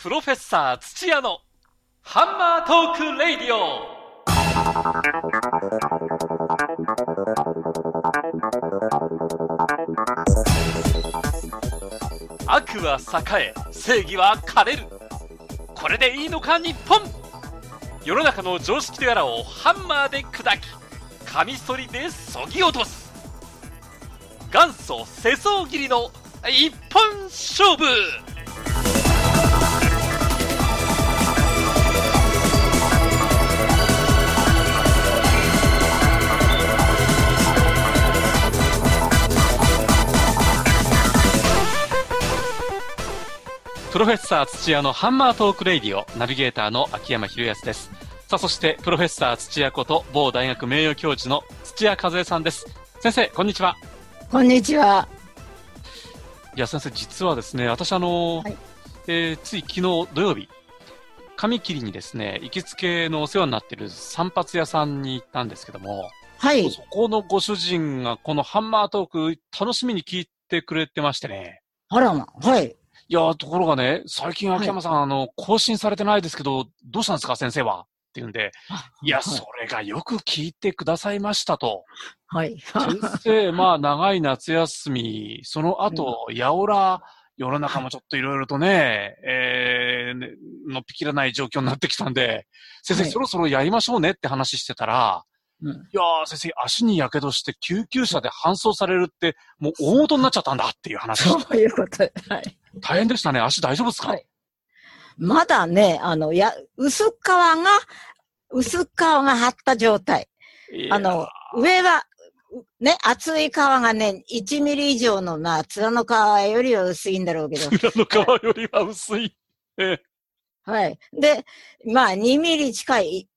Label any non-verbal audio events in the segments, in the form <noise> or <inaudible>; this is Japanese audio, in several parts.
プロフェッサー土屋のハンマートークレイディオ。悪は栄え正義は枯れる。これでいいのか日本。世の中の常識とやらをハンマーで砕きカミソリでそぎ落とす。元祖世相切りの一本勝負。プロフェッサー土屋のハンマートークレイディオナビゲーターの秋山博康です。さあ、そしてプロフェッサー土屋こと某大学名誉教授の土屋和恵さんです。先生、こんにちは。こんにちは。いや、先生、実はですね、私あの、はいえーつい昨日土曜日、髪切りにですね、行きつけのお世話になっている散髪屋さんに行ったんですけども、はい。そこのご主人がこのハンマートーク楽しみに聞いてくれてましてね。あらま。はい。いやー、ところがね、最近秋山さん、あの、更新されてないですけど、どうしたんですか、先生は？って言うんで、いや、それがよく聞いてくださいましたと。はい。先生、まあ、長い夏休み、その後、やおら、世の中もちょっといろいろとね、えーね、のっぴきらない状況になってきたんで、先生、はいそろそろやりましょうねって話してたら、うんいやー、先生、足に火傷して救急車で搬送されるって、もう大元になっちゃったんだっていう話。そういうこと。はい。大変でしたね。足大丈夫ですか、はいまだね、あの、や、薄皮が、薄皮が張った状態。あの、上は、うね、厚い皮がね、1ミリ以上の、まあ、面の皮よりは薄いんだろうけど。裏の皮よりは薄い。ええはい。で、まあ、2ミリ近い、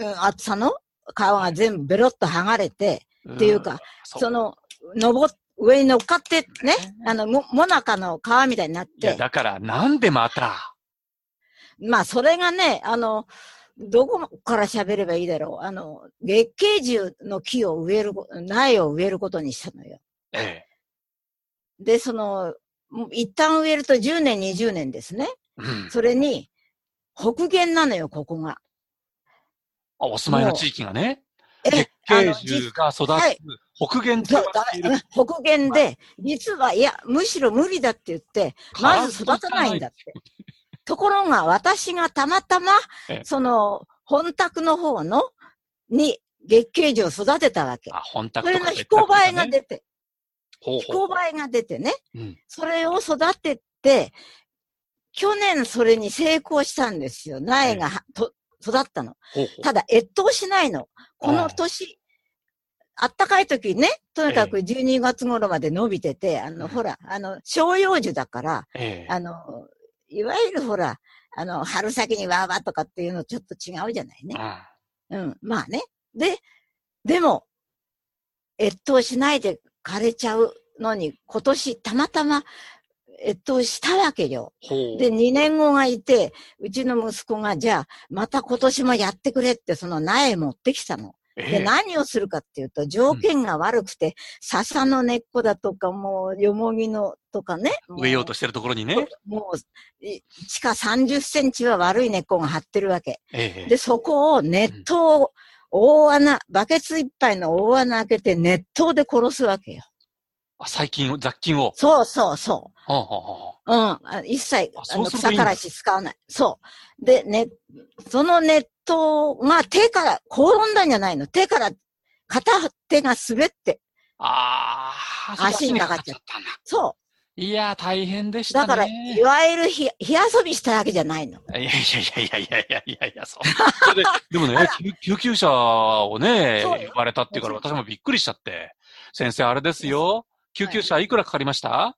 うん、厚さの皮が全部ベロッと剥がれて、っていうか、そその、登っ、上に乗っかってね、あの、も、もなかの皮みたいになっいや、て、だから、なんでまた、まあ、それがね、あの、どこから喋ればいいだろう。あの、月桂樹の木を植えるこ、苗を植えることにしたのよ。ええ。で、その、一旦植えると10年、20年ですね。うん。それに、北限なのよ、ここが。あお住まいの地域がね、え月、あ桂樹が育つ、はい北限とそ北限で、実は、いや、むしろ無理だって言って、まず育たないんだって。ところが、私がたまたまええ、その、本宅の方の、に、月桂樹を育てたわけ。あ、本宅それの飛行映えが出て、ほうほう飛行映えが出てね、うんそれを育てて、去年それに成功したんですよ。苗がはと育ったの。ほうほうただ、越冬しないの。この年、あったかい時ね、とにかく12月頃まで伸びてて、あの、うんほら、あの、照葉樹だから、ええあの、いわゆるほら、あの、春先にわーわーとかっていうのちょっと違うじゃないね。うん、まあね。で、でも、越冬しないで枯れちゃうのに、今年たまたま越冬したわけよ。で、2年後がいて、うちの息子が、じゃあ、また今年もやってくれって、その苗持ってきたの。で、ええ何をするかっていうと、条件が悪くて、笹の根っこだとか、もう、よもぎのとかね。も植えようとしてるところにね。もう、い地下30センチは悪い根っこが張ってるわけ。ええで、そこを熱湯を、大穴、バケツいっぱいの大穴開けて熱湯で殺すわけよ。あ細菌を、雑菌を。そうそうそはあはあはう。うん。あ一切あ、あの、草からし使わない。そう。で、ね、その熱と、まあ手から、転んだんじゃないの。手から、片手が滑って。ああ、足にかかっちゃった。そう。いや、大変でした、ね、だから、いわゆる火火遊びしたわけじゃないの。いやいやいやいやいやいやいや、そう。<laughs> ででもね救急車をね、呼ばれたっていうから私もびっくりしちゃって。先生、あれですよ。救急車いくらかかりました、は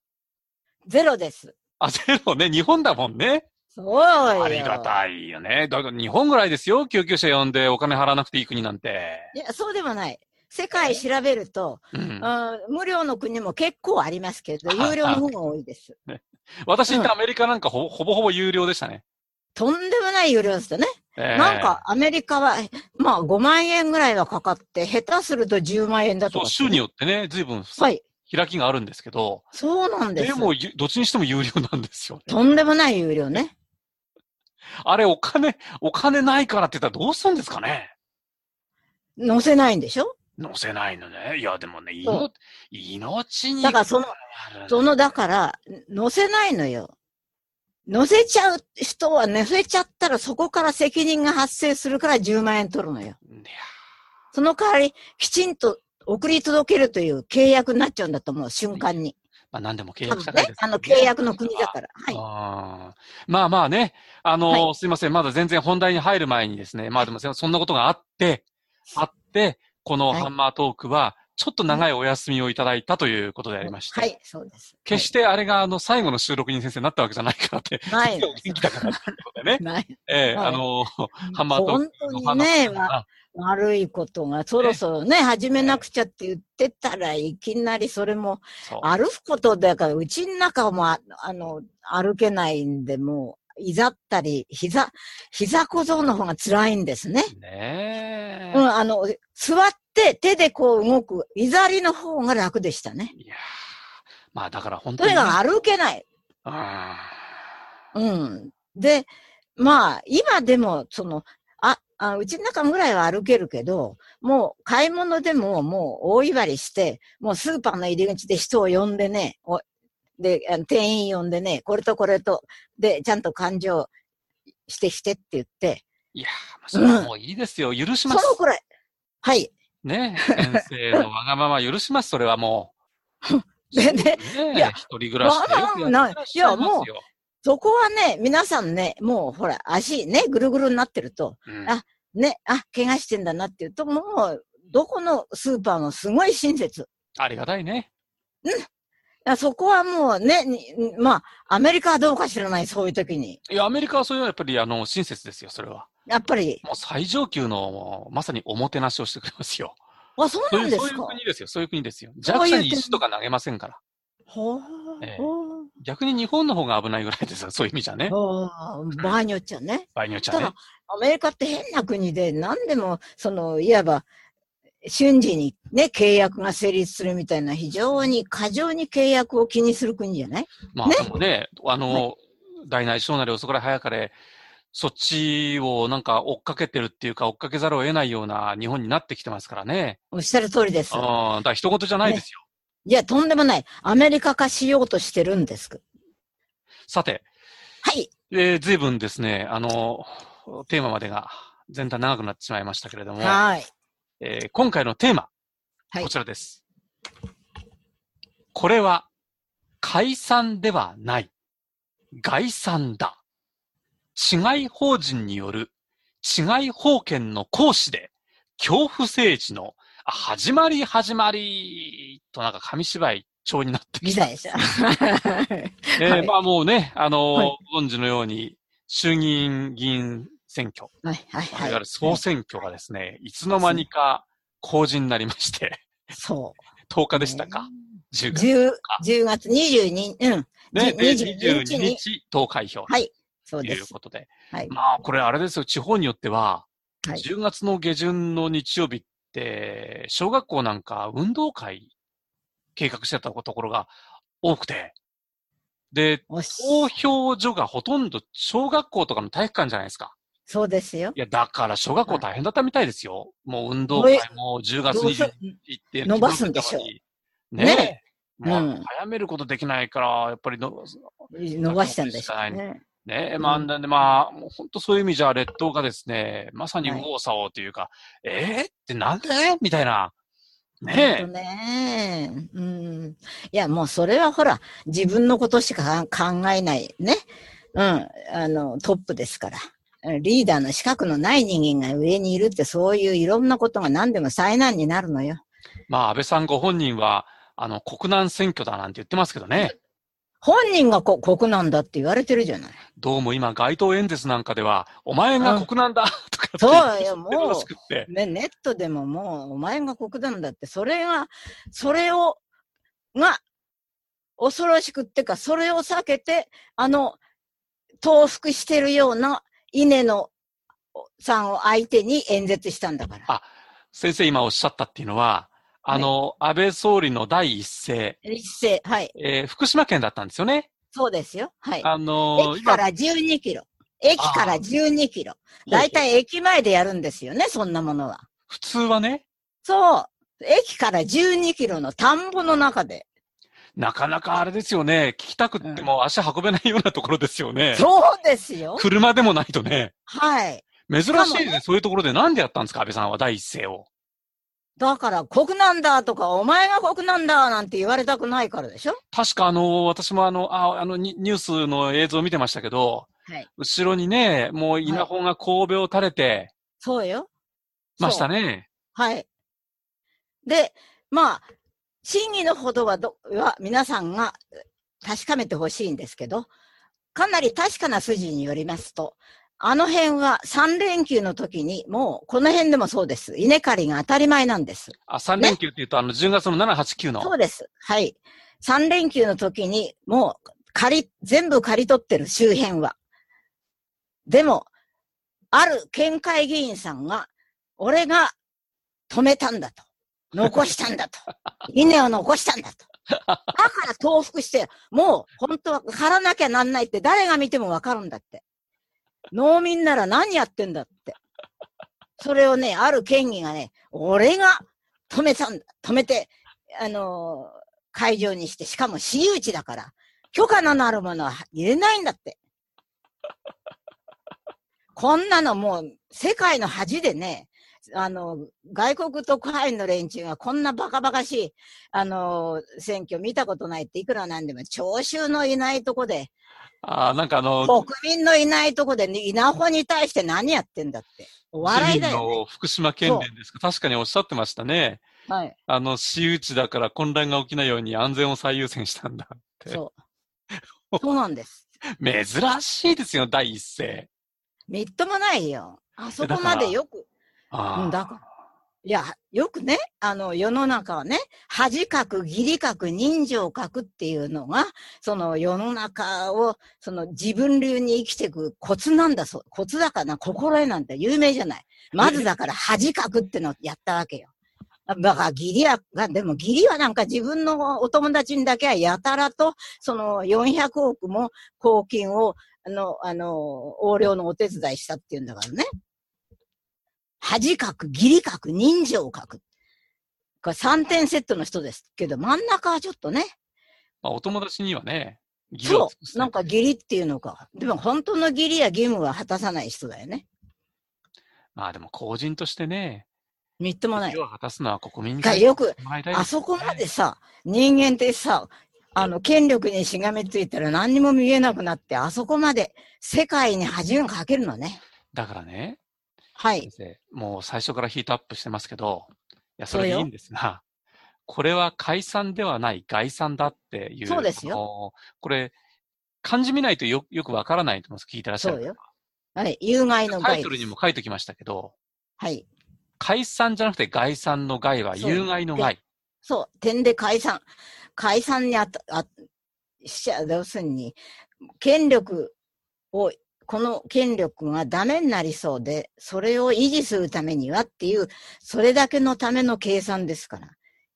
い、ゼロです。あ、ゼロね。日本だもんね。そうよ。ありがたいよね。だから日本ぐらいですよ。救急車呼んでお金払わなくていい国なんて。いや、そうでもない。世界調べると、うん。無料の国も結構ありますけど、はい有料の方が多いです。私行ったアメリカなんかほほぼほぼ有料でしたね。とんでもない有料ですよね。ええなんか、アメリカは、まあ5万円ぐらいはかかって、下手すると10万円だとそう、か。州によってね、随分はい。開きがあるんですけど、そうなんです。でも、ゆどっちにしても有料なんですよね。とんでもない有料ね。<laughs> あれ、お金、お金ないからって言ったらどうするんですかね？乗せないんでしょ？乗せないのね。いや、でもね、命命に。だからその、その、だから、乗せないのよ。乗せちゃう人は乗せちゃったらそこから責任が発生するから10万円取るのよ。その代わり、きちんと送り届けるという契約になっちゃうんだと思う、瞬間に。まあ何でも契約社会です、ね、あの契約の国だから。はい。あまあまあね、あの、はい、すいません、まだ全然本題に入る前にですね、まあでもそんなことがあって、あって、このハンマートークは、ちょっと長いお休みをいただいたということでありまして。はい、そうです。決してあれがあの最後の収録に先生になったわけじゃないからって。ない。<laughs> 元気だからってことでね。<laughs> ない。ええーはい、あの、ハンマートークの話。本当にね、ま悪いことが、そろそろね、始めなくちゃって言ってたらいきなりそれも、歩くことだから、うちの中もあの、歩けないんで、もう、いざったり、膝、膝小僧の方が辛いんですね。ねうん、あの、座って手でこう動く、いざりの方が楽でしたね。いやまあだから本当に、とにかく歩けない。あうん。で、まあ、今でも、その、あ、あうちの中ぐらいは歩けるけど、もう買い物でももう大威張りして、もうスーパーの入り口で人を呼んでね、おで、店員呼んでね、これとこれと、で、ちゃんと感情してきてって言って。いやー、それはもういいですよ。うん、許します。そのくらい。はい。ね先生のわがまま許します、それはもう。<laughs> で、ね、いや、一人暮らしでよくやっていや、もう、そこはね、皆さんね、もうほら、足ね、ぐるぐるになってると、うん、あ、ね、あ、怪我してんだなっていうと、もう、どこのスーパーもすごい親切。ありがたいね。うん。そこはもうね、まあ、アメリカはどうか知らない、そういう時に。いや、アメリカはそういうのはやっぱり、あの、親切ですよ、それは。やっぱり。もう最上級の、まさにおもてなしをしてくれますよ。あ、そうなんですかそういう国ですよ、そういう国ですよ。弱者に石とか投げませんから。ほー。えー、逆に日本の方が危ないぐらいですよ、<laughs> そういう意味じゃね。場合によっちゃね。場合によっちゃね。ただ、アメリカって変な国で、何でも、その、いわば、瞬時にね、契約が成立するみたいな、非常に過剰に契約を気にする国じゃない？まあ、ね、でもね、あの、はい、大なり小なり遅かれ早かれ、そっちをなんか追っかけてるっていうか、追っかけざるを得ないような日本になってきてますからね。おっしゃる通りです。ああ、だから人事じゃないですよ、ね。いや、とんでもない。アメリカ化しようとしてるんです。さて。はい。えー、随分ですね、あの、テーマまでが全体長くなってしまいましたけれども。はい。えー、今回のテーマ。はい。こちらです。これは、解散ではない。概算だ。違い法人による違い法権の行使で恐怖政治の始まり始まりとなんか紙芝居調になってきた。みたいでした。<laughs> えー、まあもうね、あのーはい、ご存知のように衆議院議員選挙。はい、はい、はい。いわゆる総選挙がですね、いつの間にか公示になりまして。そう。<laughs> 10日でしたか？10月。10, 月22、うん。ね、22日投開票。はい。ということで。はい。まあ、これあれですよ、地方によっては、はい、10月の下旬の日曜日って、小学校なんか運動会計画してたところが多くて、で、投票所がほとんど小学校とかの体育館じゃないですか。そうですよ。いや、だから小学校大変だったみたいですよ。もう運動会も10月に行って。伸ばすんでしょ？う。ねえ。ねうん、早めることできないから、やっぱりの伸ばしたんでしょうね。ね、まあ、んで、まあ、もう本当そういう意味じゃ、列島がですね、まさに右往左往というか、はい、えー、ってなんで？みたいな。ねえ。ねうん。いや、もうそれはほら、自分のことしか考えないね。うん。あの、トップですから。リーダーの資格のない人間が上にいるって、そういういろんなことが何でも災難になるのよ。まあ、安倍さんご本人は、あの、国難選挙だなんて言ってますけどね。本人が国なんだって言われてるじゃない。どうも今街頭演説なんかでは、お前が国なんだ <laughs> とかそうよ、もう、ね、ネットでももう、お前が国なんだって、それが、それを、が、恐ろしくってか、それを避けて、あの、投腹してるような稲のさんを相手に演説したんだから。あ、先生今おっしゃったっていうのは、あの、はい、安倍総理の第一声。一声、はい。えー、福島県だったんですよね。そうですよ。はい。あのー、駅から12キロ。駅から12キロ。だいたい駅前でやるんですよね、そんなものは。普通はね。そう。駅から12キロの田んぼの中で。なかなかあれですよね。聞きたくっても足運べないようなところですよね。そうですよ。車でもないとね。はい。珍しいね。そういうところでなんでやったんですか、安倍さんは第一声を。だから、国なんだとか、お前が国なんだなんて言われたくないからでしょ？確かあの、私もあの、ああのニュースの映像を見てましたけど、はい、後ろにね、もう稲穂が神戸を垂れて、はい、そうよ。ましたね。はい。で、まあ、真偽のほどはど、は皆さんが確かめてほしいんですけど、かなり確かな筋によりますと、あの辺は3連休の時に、もうこの辺でもそうです。稲刈りが当たり前なんです。あ、3連休って言うと、ね、あの10月の7、8、9の。そうです。はい。3連休の時に、もう借り、全部借り取ってる周辺は。でも、ある県会議員さんが、俺が止めたんだと。残したんだと。<laughs> 稲を残したんだと。だから重複して、もう本当は刈らなきゃなんないって誰が見てもわかるんだって。農民なら何やってんだって。それをね、ある県議がね、俺が止めたんだ。止めて、あのー、会場にして、しかも私有地だから、許可のなるものは入れないんだって。こんなのもう、世界の恥でね、あの、外国特派員の連中がこんなバカバカしい、あの、選挙見たことないっていくらなんでも、聴衆のいないとこで、ああ、なんかあの、国民のいないとこで、ね、稲穂に対して何やってんだって。お笑いだよ、ね。の福島県連ですか確かにおっしゃってましたね。はい。あの、私有地だから混乱が起きないように安全を最優先したんだって。そう。そうなんです。<laughs> 珍しいですよ、第一声。みっともないよ。あそこまでよく。あうん、だから。いや、よくね、あの、世の中はね、恥かく、義理かく、人情かくっていうのが、その世の中を、その自分流に生きていくコツなんだそう。コツだからな、心得なんて有名じゃない。まずだから恥かくってのをやったわけよ。だから義理は、でも義理はなんか自分のお友達にだけはやたらと、その400億も公金を、あの、あの、横領のお手伝いしたっていうんだからね。恥かく、義理かく、人情を書く。これ3点セットの人ですけど、真ん中はちょっとね。まあ、お友達にはね、そう。なんか義理っていうのか。でも本当の義理や義務は果たさない人だよね。まあでも公人としてね。みっともない。義を果たすのは国民が、よく、あそこまでさ、人間ってさ、あの、権力にしがみついたら何にも見えなくなって、あそこまで世界に恥をかけるのね。だからね、はい。もう最初からヒートアップしてますけど、いや、それでいいんですが、これは解散ではない概算だっていう。そうですよ。これ、漢字見ないとよよくわからないと思います。聞いてらっしゃる。そうよ。はい。有害の害。タイトルにも書いておきましたけど、はい。解散じゃなくて概算の害は有害の害。そう。点で解散。解散にあた、あ、しちゃ、要するに、権力をこの権力がダメになりそうで、それを維持するためにはっていう、それだけのための計算ですから。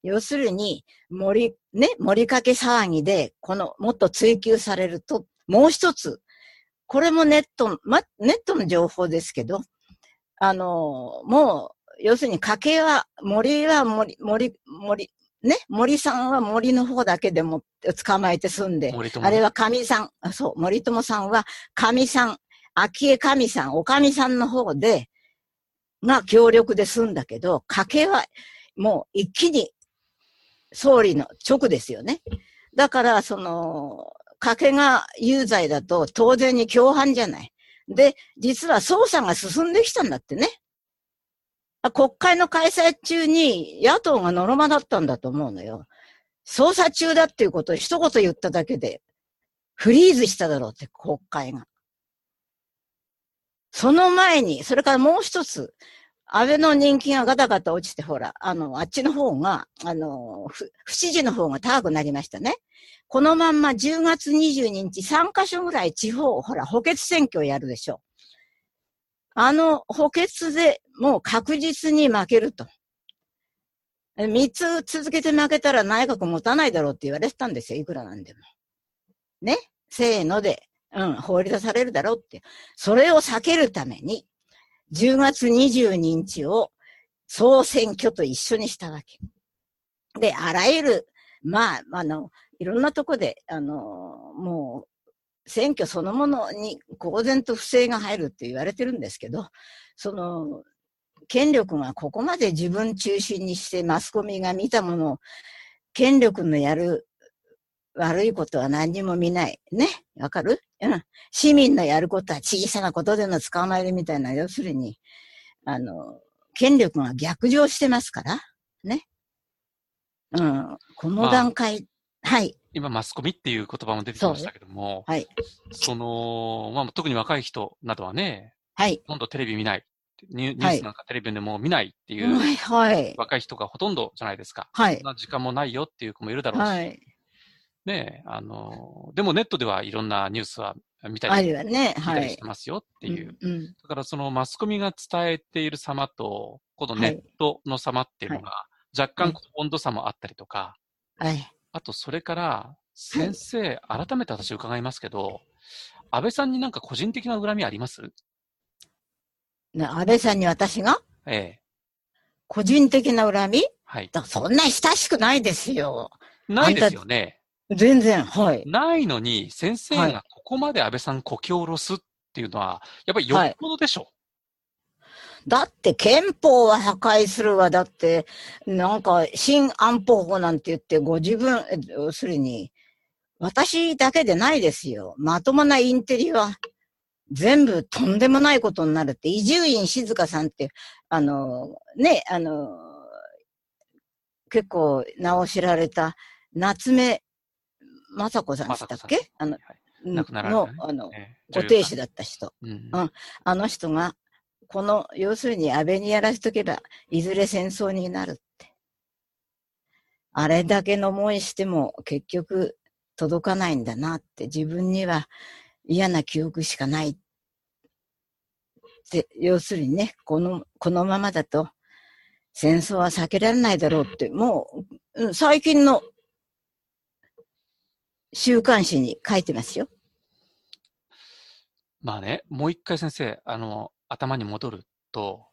要するに、森、ね、森かけ騒ぎで、この、もっと追求されると、もう一つ、これもネット、ま、ネットの情報ですけど、あの、もう、要するに家計は、森は森、森、森、ね、森さんは森の方だけでも捕まえて住んで、あれは神さん、そう、森友さんは神さん、昭恵神さん、お神さんの方で、が協力で済んだけど、家計はもう一気に総理の直ですよね。だから、その、家計が有罪だと当然に共犯じゃない。で、実は捜査が進んできたんだってね。国会の開催中に野党がノロマだったんだと思うのよ。捜査中だっていうことを一言言っただけで、フリーズしただろうって国会が。その前に、それからもう一つ、安倍の人気がガタガタ落ちて、ほら、あの、あっちの方が、あの、不支持の方が高くなりましたね。このまんま10月22日3カ所ぐらい地方、ほら、補欠選挙をやるでしょう。あの補欠でもう確実に負けると。三つ続けて負けたら内閣持たないだろうって言われてたんですよ。いくらなんでも。ね？せーので、うん、放り出されるだろうって。それを避けるために、10月22日を総選挙と一緒にしたわけ。で、あらゆる、まあ、あの、いろんなとこで、あの、もう、選挙そのものに公然と不正が入るって言われてるんですけど、その、権力がここまで自分中心にしてマスコミが見たものを、権力のやる悪いことは何にも見ない。ね。わかる？うん。市民のやることは小さなことでの捕まえるみたいな、要するに、あの、権力が逆上してますから。ね。うん。この段階、まあ、はい。今、マスコミっていう言葉も出てきましたけども、はい。その、まあ、特に若い人などはね、はい。ほとんどテレビ見ない。ニュースなんかテレビでも見ないっていう、はい、はい。若い人がほとんどじゃないですか。はい。そんな時間もないよっていう子もいるだろうし。はい。ねあの、でもネットではいろんなニュースは見たり、ね、見たりしてますよっていう。うんうん、だからそのマスコミが伝えている様と、このネットの様っていうのが、若干温度差もあったりとか、はい。あとそれから、先生、改めて私伺いますけど、安倍さんになんか個人的な恨みあります？ね、安倍さんに私が？ええ。個人的な恨み？はい。そんな親しくないですよ。ないですよね。全然、はい。ないのに、先生がここまで安倍さんこき下ろすっていうのは、やっぱりよっぽどでしょ、はい、だって憲法は破壊するわ。だって、なんか、新安保法なんて言って、ご自分、要するに、私だけでないですよ。まともなインテリは、全部とんでもないことになるって、伊集院静香さんって、あの、ね、あの、結構名を知られた夏目雅子さんでしたっけ？あの、亡くなられた、ね、の、あの、ご亭主だった人。うん、うん。あの人が、この、要するに安倍にやらしとけば、いずれ戦争になるって。あれだけの思いしても、結局、届かないんだなって、自分には嫌な記憶しかない。で、要するにね、この、このままだと、戦争は避けられないだろうって、もう、最近の週刊誌に書いてますよ。まあね、もう一回先生、あの、頭に戻ると、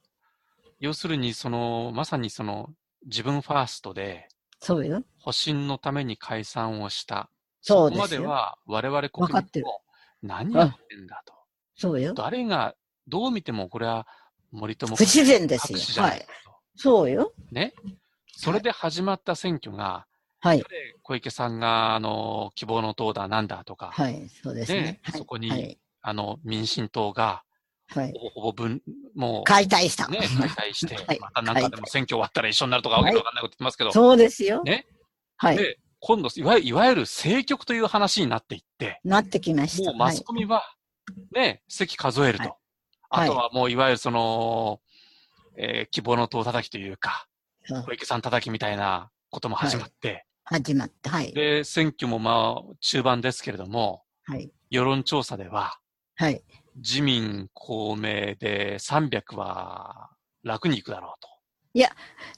要するに、その、まさにその、自分ファーストで、そうよ。保身のために解散をした。そうですそこまでは、我々国民も、何やってんだと。そうよ。誰が、どう見てもこれは森友不自然ですよ。はい。そうよ。ね。それで始まった選挙が、はい。小池さんが、あの、希望の党だなんだとか。はい、そうですね。はい、そこに、はい、あの、民進党が、はい。ほぼほぼ分、もう。解体した。ね、解体して、<laughs> はい、またなんかでも選挙終わったら一緒になるとかわけわかんないこと言ってますけど。そうですよ。ね。はい。で、今度、いわいわゆる政局という話になっていって。なってきました。もうマスコミは、ね、席数えると。あとはもういわゆるその、えー、希望の党叩きというか、小池さん叩きみたいなことも始まって、始まった。はい。で、選挙もまあ、中盤ですけれども、はい。世論調査では、はい。自民、公明で300は楽にいくだろうと。いや、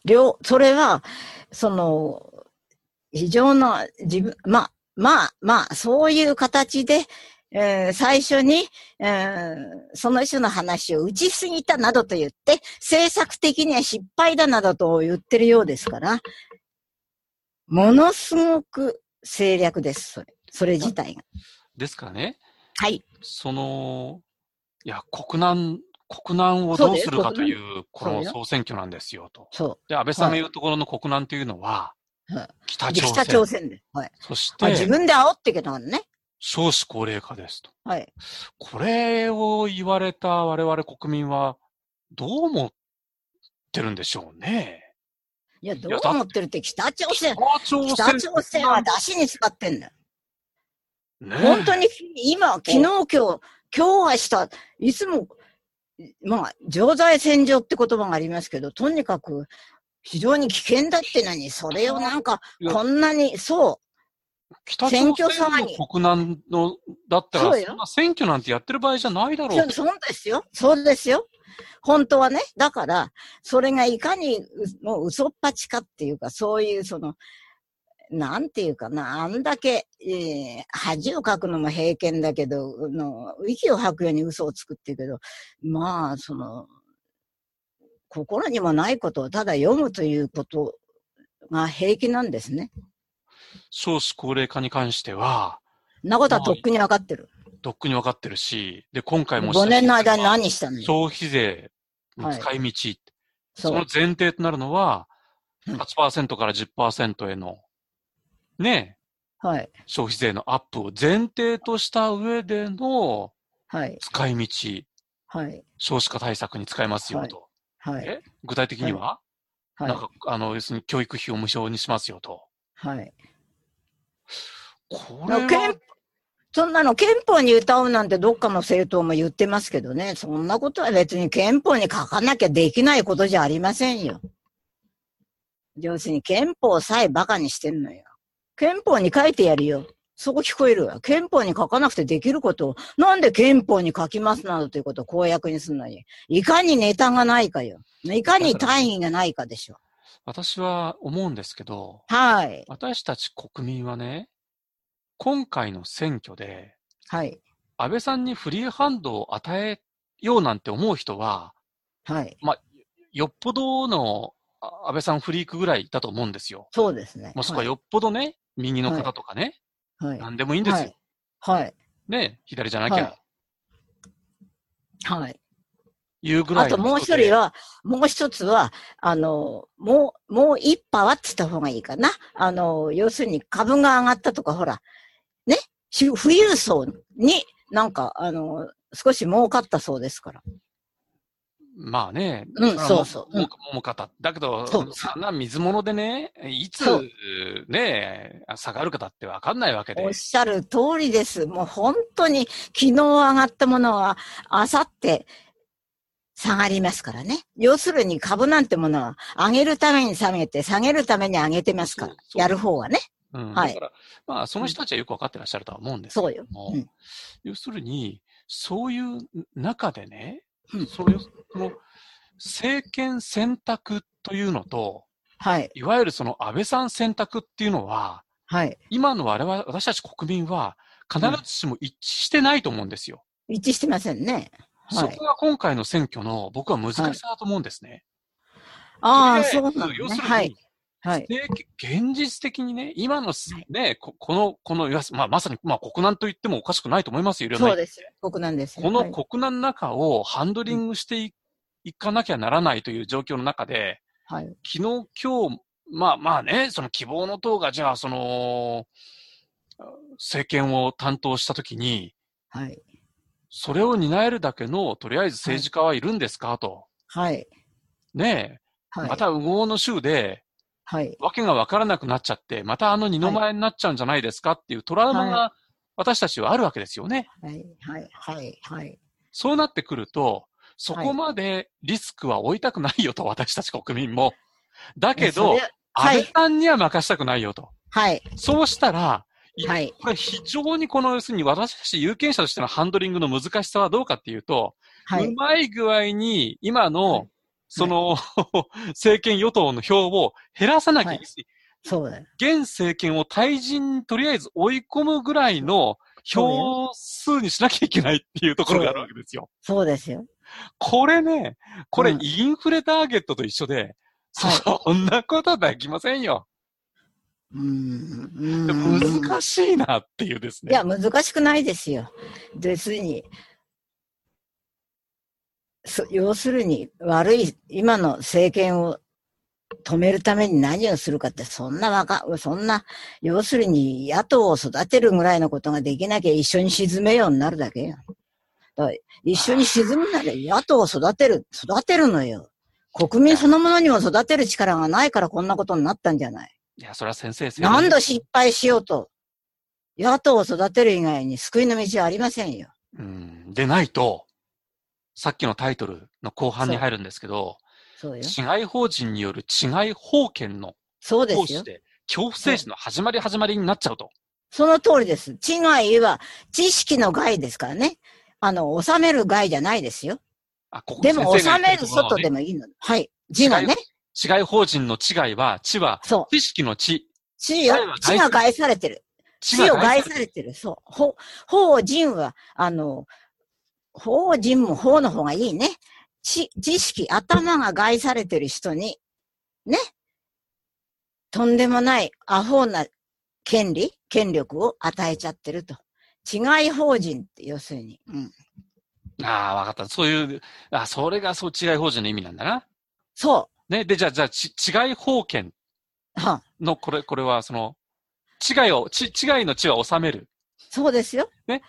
両、それは、その、非常な、自分、まあ、まあ、まあ、そういう形で、えー、最初に、えー、その人の話を打ちすぎたなどと言って、政策的には失敗だなどと言ってるようですから、ものすごく政略です、それ。それ自体が。ですからね。はい。その、いや、国難、国難をどうするかという、この総選挙なんですよ、と。そう。で、安倍さんが言うところの国難というのは、はい、北朝鮮。北朝鮮で。はい。そして、自分で煽ってけたからね。少子高齢化ですと。はい。これを言われた我々国民は、どう思ってるんでしょうね。いや、どう思ってるって北朝鮮、北朝鮮は出汁に使ってんだよ。ね、本当に今、昨日、今日、今日はした、いつも、まあ、常在戦場って言葉がありますけど、とにかく非常に危険だってのに、それをなんか、こんなに、そう。北朝鮮の国難の、だったら、そんな選挙なんてやってる場合じゃないだろうそうですよ。そうですよ。本当はね。だから、それがいかにもう嘘っぱちかっていうか、そういうその、なんていうかな、あんだけ、えー、恥をかくのも平見だけど、の息を吐くように嘘をつくっていうけど、まあ、その、心にもないことをただ読むということが平気なんですね。少子高齢化に関しては、なことはとっくに分かってる。とっくに分かってるし、で、今回も5年の間に何したの消費税の使い道、はい、その前提となるのは、8%から10%への、ね、はい。消費税のアップを前提とした上での、はい。使い道、はい。少子化対策に使えますよと。はい。え？具体的には、はい、なんか、あの、要するに教育費を無償にしますよと。はい。これは。そんなの憲法に歌うなんてどっかの政党も言ってますけどね、そんなことは別に憲法に書かなきゃできないことじゃありませんよ。要するに憲法さえ馬鹿にしてんのよ。憲法に書いてやるよ。そこ聞こえるわ。憲法に書かなくてできることを、なんで憲法に書きますなどということを公約にするのに、いかにネタがないかよ。いかに単位がないかでしょ。私は思うんですけど、はい。私たち国民はね、今回の選挙で、はい。安倍さんにフリーハンドを与えようなんて思う人は、はい。まあ、よっぽどの安倍さんフリークぐらいだと思うんですよ。そうですね。もしくはよっぽどね、はい、右の方とかね、はい。何でもいいんですよ。はい。はい、ね、左じゃなきゃ。はい。はい、いうぐらい。あともう一人は、もう一つは、あの、もう、もう一派はって言った方がいいかな。あの、要するに株が上がったとか、ほら、ね、富裕層になんか、あの、少し儲かったそうですから。まあね。うん、そうそう。も、もかた。だけど、そんな水物でね、いつね、下がるかってわかんないわけで。おっしゃる通りです。もう本当に昨日上がったものは、あさって下がりますからね。要するに株なんてものは、上げるために下げて、下げるために上げてますから。やる方はね。うん、はい。だから、まあ、その人たちはよくわかってらっしゃるとは思うんですけども。そうよ。うん、要するに、そういう中でね、それその政権選択というのと、はい。いわゆるその安倍さん選択っていうのは、はい。今の我々、私たち国民は必ずしも一致してないと思うんですよ。一致してませんね。はい、そこが今回の選挙の僕は難しさだと思うんですね。はい、ああ、そうなんですね。要するに、はい。はい。現実的にね、今のね、ここの、この、まあ、まさに、まあ、国難と言ってもおかしくないと思いますよ、そうです。国難です。この国難の中をハンドリングしてい,、いかなきゃならないという状況の中で、はい。昨日、今日、まあまあね、その希望の党が、じゃあ、その、政権を担当したときに、はい。それを担えるだけの、とりあえず政治家はいるんですか、と。はい。ねえ。はい、また、右往の州で、はい。わけがわからなくなっちゃって、またあの二の前になっちゃうんじゃないですかっていうトラウマが私たちはあるわけですよね。はい、はい、はい、はい。そうなってくると、そこまでリスクは負いたくないよと、私たち国民も。だけど、安倍さんには任したくないよと。はい。そうしたら、はい。これ非常にこの、要するに私たち有権者としてのハンドリングの難しさはどうかっていうと、はい、うまい具合に今のその、<laughs> 政権与党の票を減らさなきゃいけない。そうだよ。現政権を退陣にとりあえず追い込むぐらいの票数にしなきゃいけないっていうところがあるわけですよ。そうですよ。これね、これインフレターゲットと一緒で、そんなことできませんよ。うん。難しいなっていうですね。いや、難しくないですよ。別に、要するに悪い、今の政権を止めるために何をするかって、そんなわか、そんな、要するに野党を育てるぐらいのことができなきゃ一緒に沈めようになるだけよ。だ一緒に沈むなら野党を育てる、育てるのよ。国民そのものにも育てる力がないからこんなことになったんじゃない。いや、それは先生何度失敗しようと、野党を育てる以外に救いの道はありませんよ。うん。でないと、さっきのタイトルの後半に入るんですけど、そうよ。治外法人による治外法権のそうで。恐怖政治の始まり始まりになっちゃうと。その通りです。治外は知識の害ですからね。あの、収める害じゃないですよ。あ、ここでも収める外でもいいの。はい。字がね。治外法人の治外は、知は、知識の知。地よ。地が害されてる。地を害されてる。そう。法、法人は、あの、法人も法の方がいいね。知、知識、頭が害されてる人に、ね。とんでもないアホな権利、権力を与えちゃってると。違い法人って、要するに。うん。ああ、わかった。そういう、あそれがそう違い法人の意味なんだな。そう。ね。で、じゃあ、じゃあ、ち、違い法権の、これ、これは、その、違いを、ち、違いの地は収める。そうですよ。ね。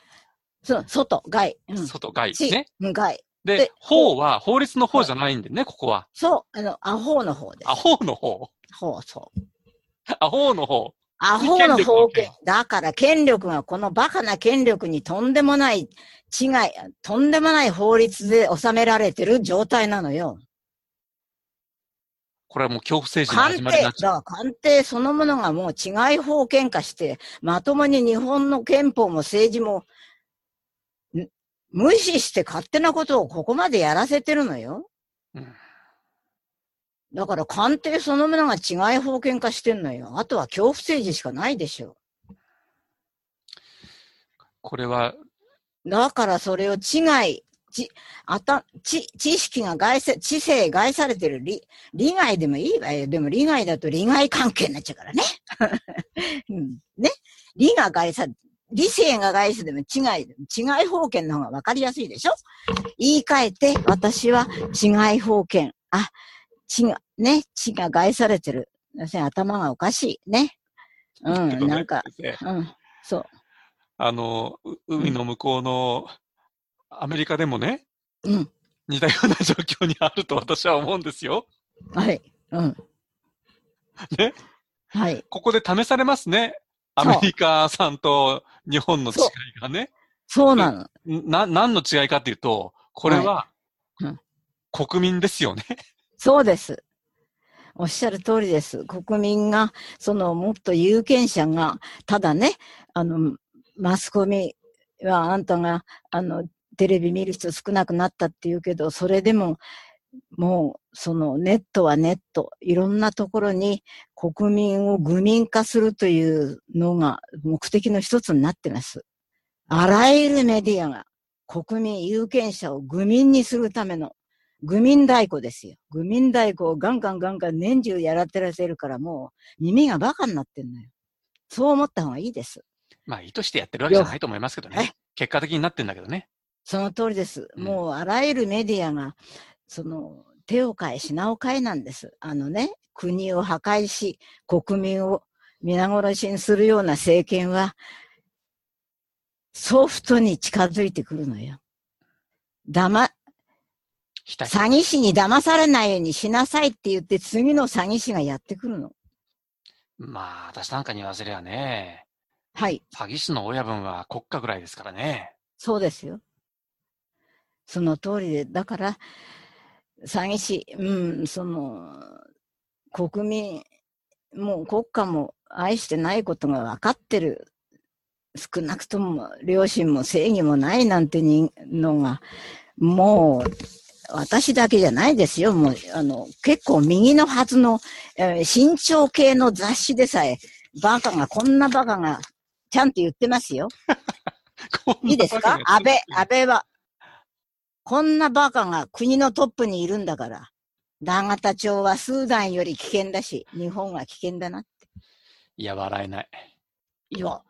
そう、外、外。うん、外、外。ね。外。で、で法は法律の方じゃないんでね、ここは。そう、あの、アホの方です。アホの方？ほう、そう。アホの方。アホの方権。だから権力がこのバカな権力にとんでもない違い、とんでもない法律で収められてる状態なのよ。これはもう恐怖政治の始まりになっちゃう。官邸そのものがもう違い法権化して、まともに日本の憲法も政治も、無視して勝手なことをここまでやらせてるのよ。うんだから官邸そのものが違い法権化してんのよ。あとは恐怖政治しかないでしょ。これは。だからそれを違い、ち、あた、知、知識が害せ、知性害されてる利、利害でもいいわよ。でも利害だと利害関係になっちゃうからね。<laughs> うん、ね。利が害さ、理性が害すでも違い、違い法権の方がわかりやすいでしょ？言い換えて、私は違い法権。あ、血が、ね、血が害されてる。要するに頭がおかしい。ね。うん、なんか、うん、そう。あの、海の向こうのアメリカでもね、うん。似たような状況にあると私は思うんですよ。はい。うん。ね？はい。ここで試されますね。アメリカさんと日本の違いがね。そうなの。な、何の違いかっていうと、これは、はいうん、国民ですよね。そうです。おっしゃる通りです。国民が、そのもっと有権者が、ただね、あの、マスコミはあんたが、あの、テレビ見る人少なくなったって言うけど、それでも、もう、そのネットはネット、いろんなところに国民を愚民化するというのが目的の一つになってます。あらゆるメディアが国民、有権者を愚民にするための愚民太鼓ですよ。愚民太鼓をガンガンガンガン年中やらってらせるからもう耳がバカになってんのよ。そう思った方がいいです。まあ意図してやってるわけじゃないと思いますけどね。結果的になってんだけどね。その通りです。うん、もうあらゆるメディアが、その、手を変え品を変えなんです。あのね、国を破壊し、国民を皆殺しにするような政権は、ソフトに近づいてくるのよ。だま、詐欺師に騙されないようにしなさいって言って、次の詐欺師がやってくるの。まあ、私なんかに言わせりゃね。はい。詐欺師の親分は国家ぐらいですからね。そうですよ。その通りで、だから、詐欺師、うん、その、国民、もう国家も愛してないことが分かってる。少なくとも良心も正義もないなんてのが、もう私だけじゃないですよ。もう、あの、結構右のはずの、えー、身長系の雑誌でさえ、バカが、こんなバカが、ちゃんと言ってますよ。<laughs> いいですか？安倍、安倍は、こんなバカが国のトップにいるんだから、永田町はスーダンより危険だし、日本は危険だなって。いや、笑えない。いや、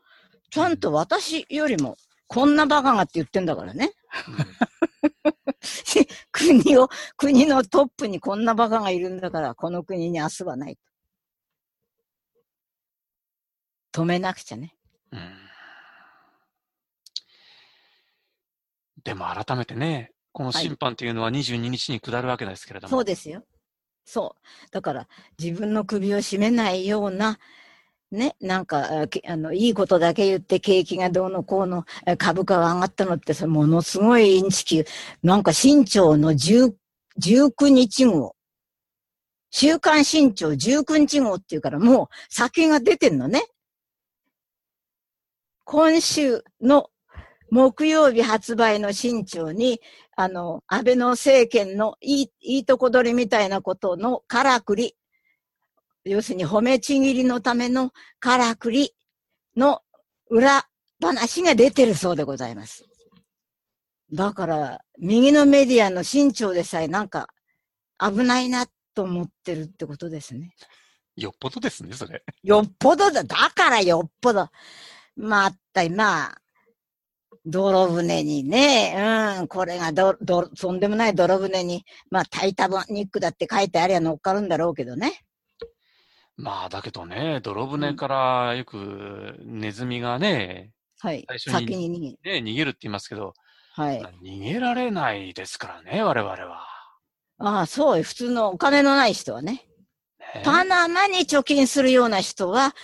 ちゃんと私よりも、こんなバカがって言ってんだからね。<laughs> 国を、国のトップにこんなバカがいるんだから、この国に明日はない。止めなくちゃね。うん。でも改めてね、この審判というのは22日に下るわけですけれども。そうですよ。そう。だから、自分の首を絞めないような、ね、なんか、あの、いいことだけ言って景気がどうのこうの、株価が上がったのって、ものすごいインチキ、なんか新潮の10 19日号。週刊新潮19日号っていうからもう先が出てんのね。今週の木曜日発売の新潮に、あの、安倍の政権のいい、いいとこ取りみたいなことのからくり、要するに褒めちぎりのためのからくりの裏話が出てるそうでございます。だから、右のメディアの新潮でさえなんか危ないなと思ってるってことですね。よっぽどですね、それ。よっぽどだ。だからよっぽど。まったい、まあ、泥船にね、うん、これがど、ど、とんでもない泥船に、まあ、タイタニックだって書いてありゃ乗っかるんだろうけどね。まあ、だけどね、泥船からよくネズミがね、はい、最初に先に逃げ,、ね、逃げるって言いますけど、はい。逃げられないですからね、我々は。ああ、そう、普通のお金のない人はね。パナマに貯金するような人は、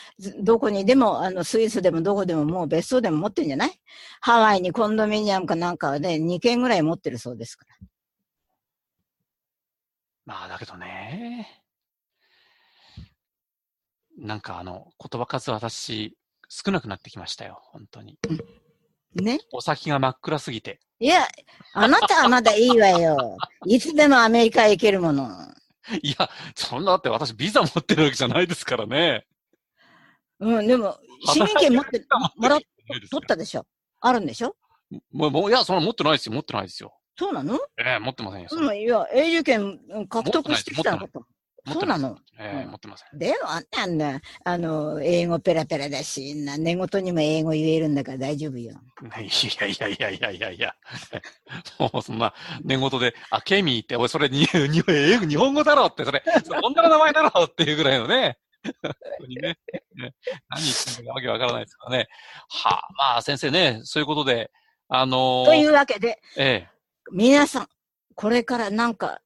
どこにでも、あの、スイスでもどこでももう別荘でも持ってるんじゃない？ハワイにコンドミニアムかなんかはね、2軒ぐらい持ってるそうですから。まあ、だけどね。なんかあの、言葉数私、少なくなってきましたよ、本当に。ね？お先が真っ暗すぎて。いや、あなたはまだいいわよ。いつでもアメリカへ行けるもの。<laughs> いや、そんなだって私ビザ持ってるわけじゃないですからね。うん、でも、市民権持って、もらっ、取ったでしょ？あるんでしょ？もう、もう、いや、そんな持ってないですよ、持ってないですよ。そうなの？ええー、持ってませんよ。うん、いや、永住権獲得してきたのかと。そうなの？ええー、持ってません。でも、あんな、あの、英語ペラペラだし、な、寝言にも英語言えるんだから大丈夫よ。<laughs> いやいやいやいやいやいや。<laughs> もうそんな、寝言で、あ、ケミーって、おい、それに、に、英語、日本語だろって、それ、それ女の名前だろっていうぐらいのね。<laughs> 本当にね。ね何言ってんのかわけわからないですからね。はあ、まあ先生ね、そういうことで、あのー、というわけで、ええ、皆さん、これからなんか、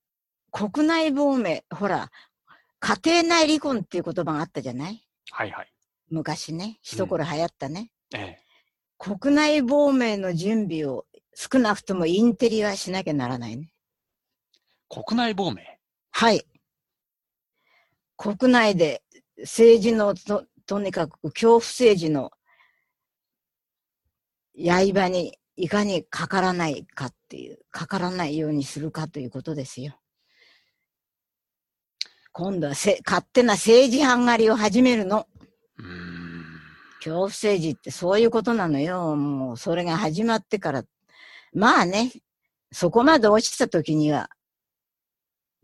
国内亡命、ほら、家庭内離婚っていう言葉があったじゃない？はいはい。昔ね、一頃流行ったね。うん、ええ。国内亡命の準備を少なくともインテリはしなきゃならないね。国内亡命？はい。国内で政治のと、とにかく恐怖政治の刃にいかにかからないかっていう、かからないようにするかということですよ。今度はせ勝手な政治犯狩りを始めるの。恐怖政治ってそういうことなのよ。もうそれが始まってから。まあね、そこまで落ちた時には、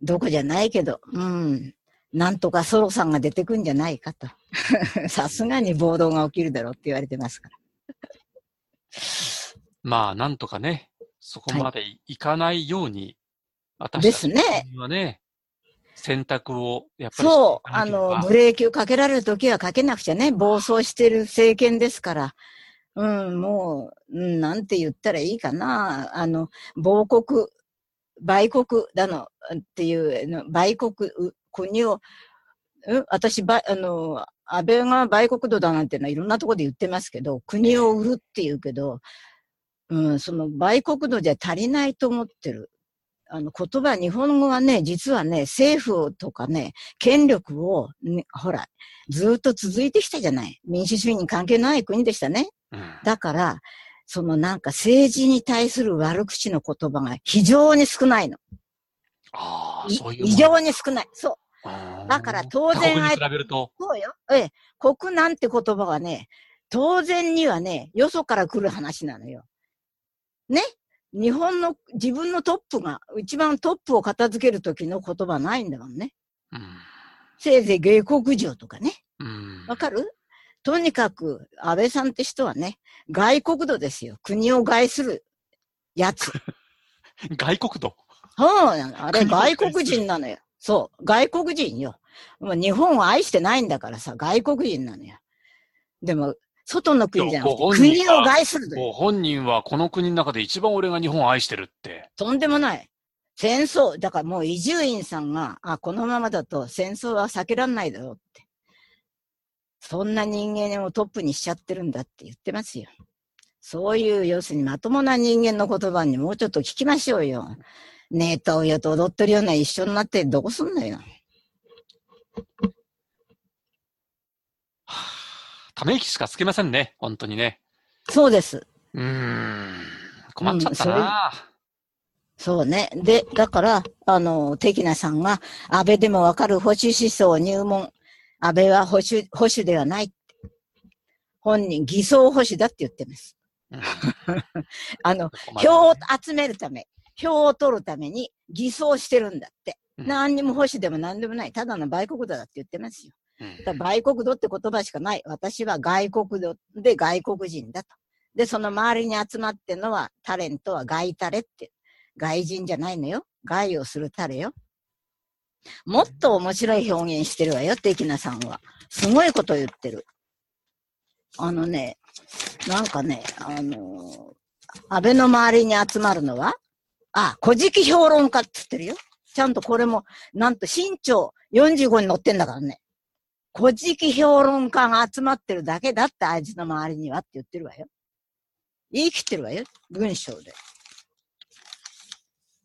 どこじゃないけど、うん。なんとかソロさんが出てくんじゃないかと。<laughs> さすがに暴動が起きるだろうって言われてますから。まあ、なんとかね、そこまでいかないように、はい、私たちはね、選択を、やっぱり。そう、あの、ブレーキをかけられるときはかけなくちゃね、暴走してる政権ですから。うん、もう、うん、なんて言ったらいいかな。あの、亡国、売国だの、っていう、売国、国を、うん、私、ば、あの、安倍が売国度だなんてのはいろんなところで言ってますけど、国を売るって言うけど、うん、その売国度じゃ足りないと思ってる。あの言葉、日本語はね、実はね、政府とかね、権力を、ね、ほら、ずっと続いてきたじゃない。民主主義に関係ない国でしたね。うん、だから、そのなんか政治に対する悪口の言葉が非常に少ないの。ああ、そういう。非常に少ない。そう。だから当然比べると。そうよ。ええ。国なんて言葉はね、当然にはね、よそから来る話なのよ。ね日本の自分のトップが、一番トップを片付けるときの言葉ないんだもんね。うん、せいぜい下国上とかね。わ、かる？とにかく、安倍さんって人はね、外国度ですよ。国を害するやつ。<laughs> 外国度？そうあれ外国人なのよ。そう、外国人よ。もう日本を愛してないんだからさ、外国人なのよ。でも、外の国じゃなくて、国を害するご本人はこの国の中で一番俺が日本を愛してるって。とんでもない。戦争、だからもう伊集院さんが、あ、このままだと戦争は避けられないだろうって。そんな人間をトップにしちゃってるんだって言ってますよ。そういう、要するにまともな人間の言葉にもうちょっと聞きましょうよ。ねえとよと踊ってるような一緒になってどこすんのよ。ため息しかつけませんね、本当にね。そうです。うーん、困っちゃったな、うん、そうね。で、だから、あの、テキナさんが、安倍でもわかる保守思想入門、安倍は保守、保守ではない。本人、偽装保守だって言ってます。あの、票を集めるため、票を取るために偽装してるんだって。何にも保守でも何でもない。ただの売国度だって言ってますよ。だ売国度って言葉しかない。私は外国度で外国人だと。で、その周りに集まってのは、タレントは外タレって。外人じゃないのよ。外をするタレよ。もっと面白い表現してるわよ、テキナさんは。すごいこと言ってる。あのね、なんかね、あのー、安倍の周りに集まるのは、あ、古事記評論家って言ってるよ。ちゃんとこれも、なんと身長45に乗ってんだからね。古事記評論家が集まってるだけだってあいつの周りにはって言ってるわよ。言い切ってるわよ。文章で。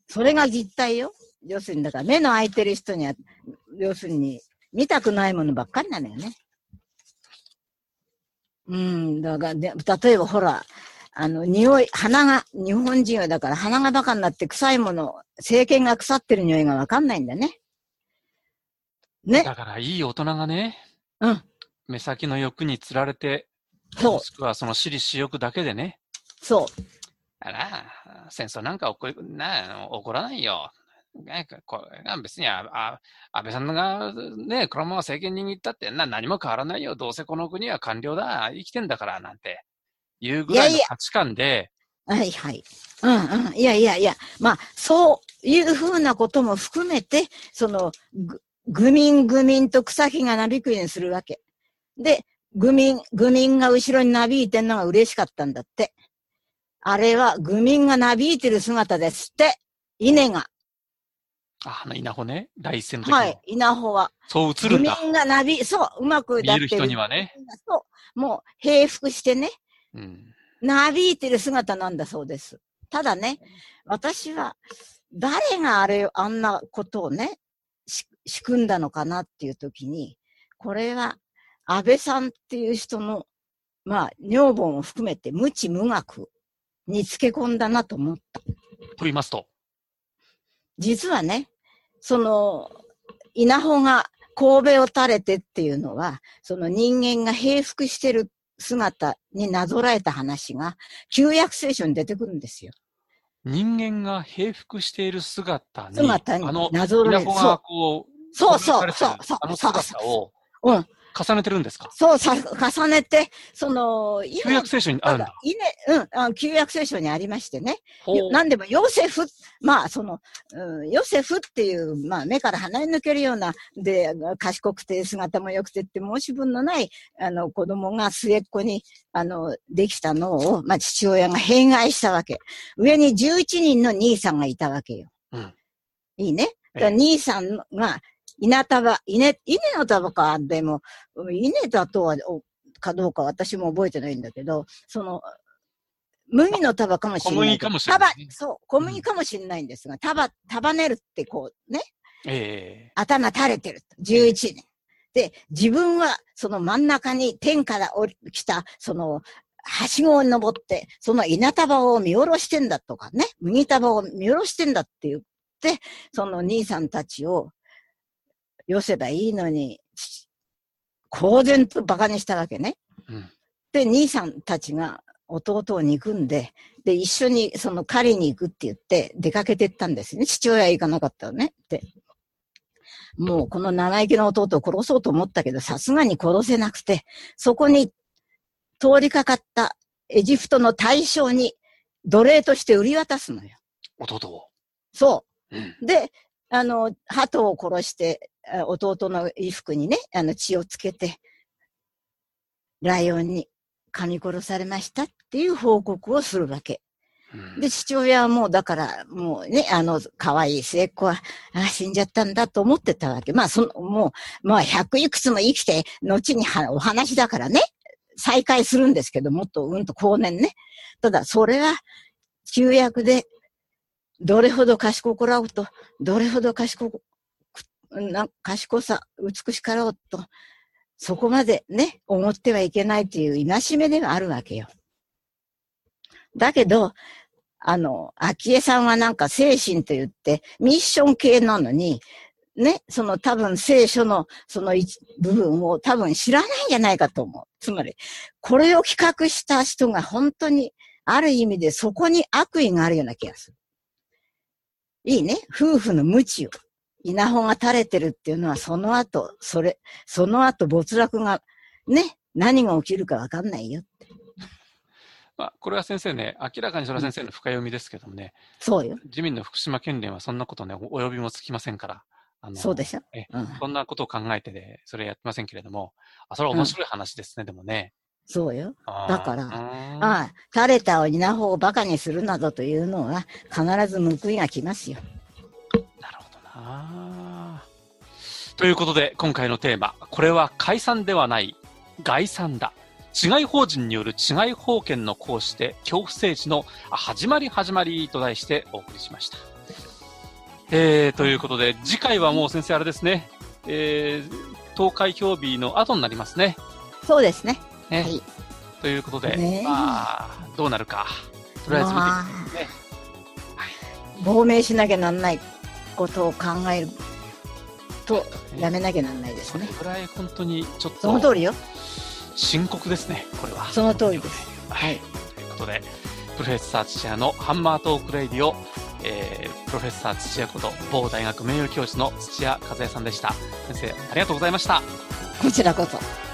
それが実態よ。要するに、だから目の開いてる人には、要するに、見たくないものばっかりなのよね。うん、だから、ね、例えばほら、あの、匂い、鼻が、日本人はだから鼻がバカになって臭いもの、政権が腐ってる匂いがわかんないんだね。ね。だから、いい大人がね、うん。目先の欲につられて、そう。もしくはその私利私欲だけでね。そう。あら、戦争なんか起こな起こらないよ。ね、これが別にああ安倍さんがね、このまま政権握ったってな何も変わらないよ。どうせこの国は官僚だ。生きてんだから、なんていうぐらいの価値観で。はいはい。うんうん。いやいやいや。まあ、そういうふうなことも含めて、その、愚民愚民と草木がなびくようにするわけ。で、愚民、愚民が後ろになびいてんのが嬉しかったんだって。あれは愚民がなびいてる姿ですって。稲が。あ、あの稲穂ね。第一線の時はい、稲穂は。そう映るんだ。愚民がなび、そう、うまく見える人にはね。そう、もう平服してね。うん。なびいてる姿なんだそうです。ただね、私は、誰があれ、あんなことをね、仕組んだのかなっていう時に、これは、安倍さんっていう人の、まあ、女房も含めて無知無学につけ込んだなと思った。と言いますと実はね、その、稲穂が神戸を垂れてっていうのは、その人間が平服してる姿になぞらえた話が、旧約聖書に出てくるんですよ。人間が平服している姿に、姿になぞらえる。がこう、そうそう、そう、そう、あの姿を、うん。重ねてるんですか？そう、さ、重ねて、その、旧約聖書にあるんだ。いね、うんあ、旧約聖書にありましてね。なんでも、ヨセフ、まあ、その、うん、ヨセフっていう、まあ、目から離れ抜けるような、で、賢くて姿も良くてって申し分のない、あの、子供が末っ子に、あの、できたのを、まあ、父親が弊害したわけ。上に11人の兄さんがいたわけよ。うん。いいね。兄さんが、稲束、稲、稲の束か、でも、稲だとは、かどうか私も覚えてないんだけど、その、麦の束かもしれない。小麦かもしれない、ね、そう、小麦かもしれないんですが、束、束ねるってこう、ね。ええー、頭垂れてる。11年。で、自分はその真ん中に天から降り来た、その、はしごを登って、その稲束を見下ろしてんだとかね、麦束を見下ろしてんだって言って、その兄さんたちを寄せばいいのに、公然と馬鹿にしたわけね。うん、で、兄さんたちが弟を憎んで、で、一緒にその狩りに行くって言って出かけてったんですね。父親行かなかったのね。で、もうこの生意気な弟を殺そうと思ったけど、さすがに殺せなくて、そこに通りかかったエジプトの大将に奴隷として売り渡すのよ。弟を？そう。うん、で、あの、鳩を殺して、弟の衣服にね、あの血をつけて、ライオンに噛み殺されましたっていう報告をするわけ。で、父親はもう、だから、もうね、あの、可愛い末っ子は、あ死んじゃったんだと思ってたわけ。まあ、その、もう、まあ、百いくつも生きて、後にお話だからね、再会するんですけど、もっと、うんと後年ね。ただ、それは、旧約で、どれほど賢くらうと、どれほど賢くな賢さ、美しかろうと、そこまでね、思ってはいけないという戒めではあるわけよ。だけど、あの、昭恵さんはなんか精神と言って、ミッション系なのに、ね、その多分聖書のその部分を多分知らないんじゃないかと思う。つまり、これを企画した人が本当にある意味でそこに悪意があるような気がする。いいね。夫婦の無知を。稲穂が垂れてるっていうのはその後、それ、その後没落が、ね、何が起きるかわかんないよって。<laughs> まあ、これは先生ね、明らかにそれは先生の深読みですけどもね。そうよ。自民の福島県連はそんなことね、お呼びもつきませんから。あのそうでしょ、え、うん、そんなことを考えてで、それやってませんけれども、あ、それは面白い話ですね、うん、でもね。そうよ。だから、ああ、垂れた稲穂を馬鹿にするなどというのは、必ず報いが来ますよ。なるほどな。ということで、今回のテーマ、これは解散ではない概算だ。違い法人による違い法権の行使で恐怖政治の始まり始まりと題してお送りしました。えー、ということで、次回はもう先生あれですね、えー、投開票日の後になりますね。そうですね。ねはい。ということで、ね、まあ、どうなるか、とりあえず見てみてね。亡命しなきゃなんないことを考えると、やめなきゃなんないですね。それぐらい本当にちょっと。その通りよ。深刻ですね、これは。その通りです。はい。ということで、プロフェッサー土屋のハンマートークレイディオ、えー、プロフェッサー土屋こと某大学名誉教授の土屋和也さんでした。先生、ありがとうございました。こちらこそ。